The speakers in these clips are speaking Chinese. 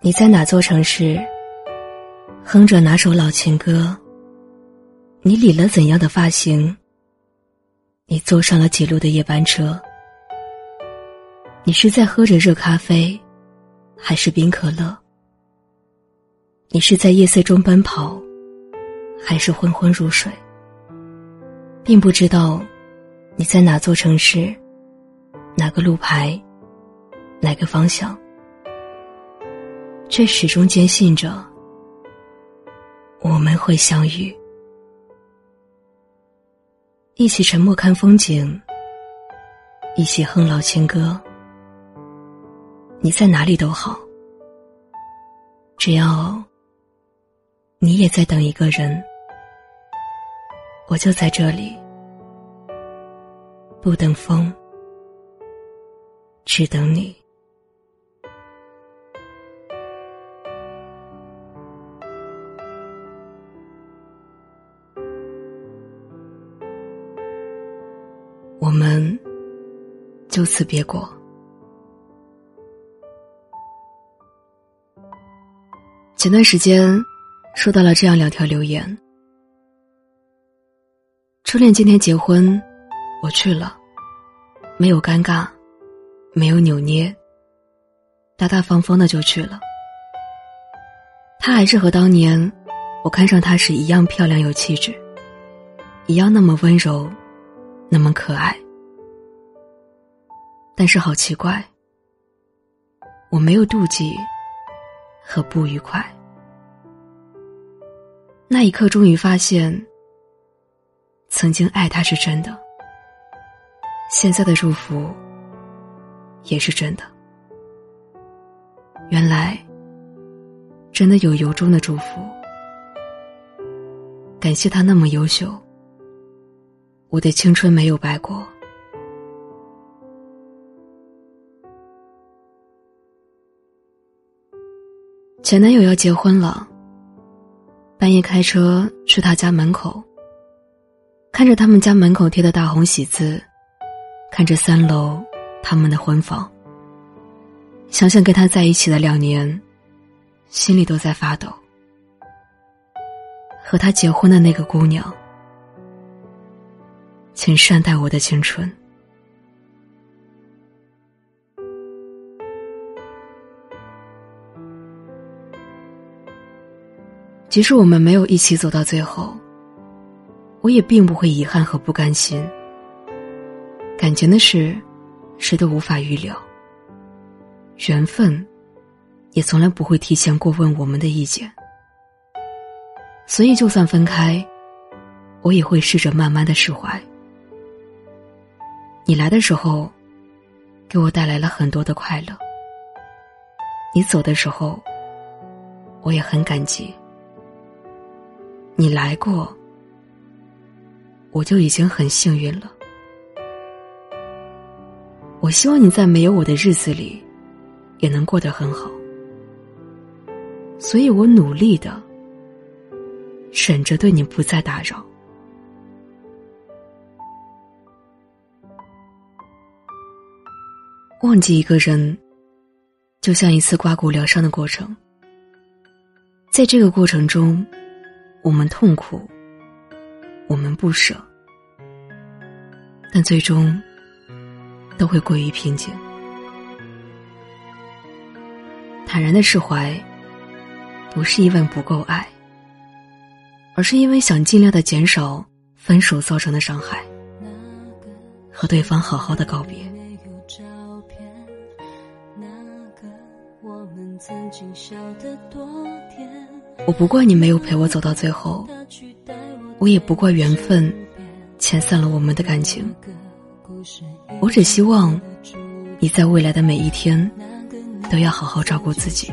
你在哪座城市？哼着哪首老情歌？你理了怎样的发型？你坐上了几路的夜班车？你是在喝着热咖啡，还是冰可乐？你是在夜色中奔跑，还是昏昏入睡？并不知道你在哪座城市，哪个路牌，哪个方向，却始终坚信着我们会相遇，一起沉默看风景，一起哼老情歌。你在哪里都好，只要你也在等一个人，我就在这里，不等风，只等你。就此别过。前段时间，收到了这样两条留言：初恋今天结婚，我去了，没有尴尬，没有扭捏，大大方方的就去了。他还是和当年我看上他时一样漂亮有气质，一样那么温柔，那么可爱。但是好奇怪，我没有妒忌。和不愉快。那一刻，终于发现，曾经爱他是真的，现在的祝福也是真的。原来，真的有由衷的祝福。感谢他那么优秀，我的青春没有白过。前男友要结婚了，半夜开车去他家门口，看着他们家门口贴的大红喜字，看着三楼他们的婚房，想想跟他在一起的两年，心里都在发抖。和他结婚的那个姑娘，请善待我的青春。即使我们没有一起走到最后，我也并不会遗憾和不甘心。感情的事，谁都无法预料。缘分，也从来不会提前过问我们的意见。所以，就算分开，我也会试着慢慢的释怀。你来的时候，给我带来了很多的快乐。你走的时候，我也很感激。你来过，我就已经很幸运了。我希望你在没有我的日子里，也能过得很好。所以我努力的忍着对你不再打扰。忘记一个人，就像一次刮骨疗伤的过程。在这个过程中。我们痛苦，我们不舍，但最终都会归于平静。坦然的释怀，不是因为不够爱，而是因为想尽量的减少分手造成的伤害，和对方好好的告别。我不怪你没有陪我走到最后，我也不怪缘分遣散了我们的感情。我只希望你在未来的每一天都要好好照顾自己。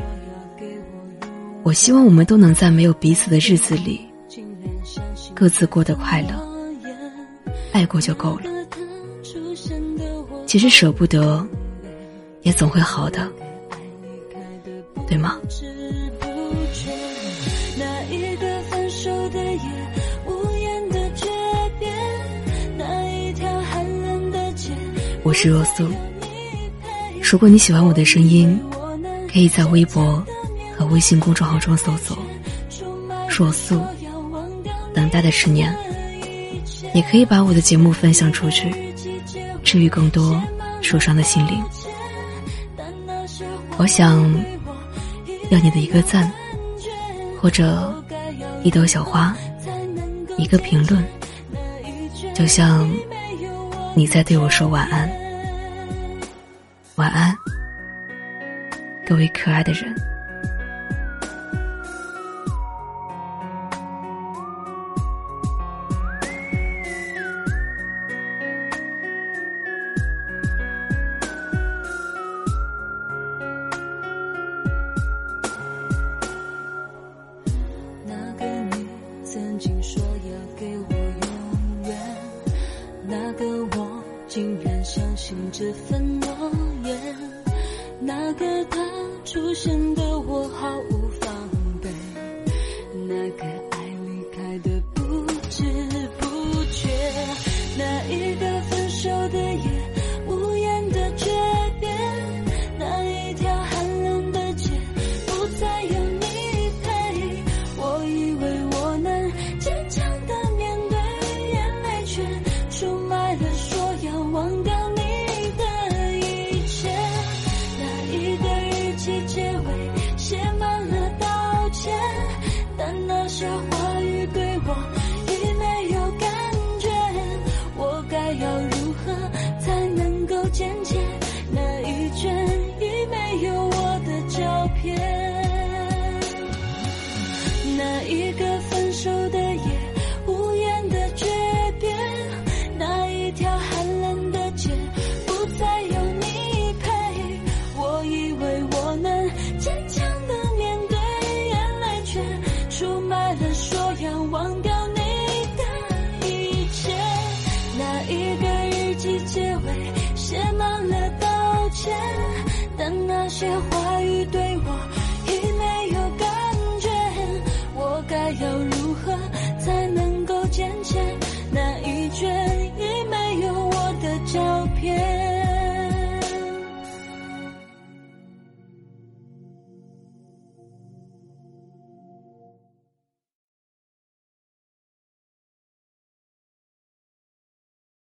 我希望我们都能在没有彼此的日子里，各自过得快乐，爱过就够了。其实舍不得，也总会好的，对吗？我是若素。如果你喜欢我的声音，可以在微博和微信公众号中搜索“若素”，等待的十年，也可以把我的节目分享出去，治愈更多受伤的心灵。我想要你的一个赞，或者一朵小花，一个评论，就像你在对我说晚安，晚安，各位可爱的人。这份诺言，那个他出现的我毫无雪花。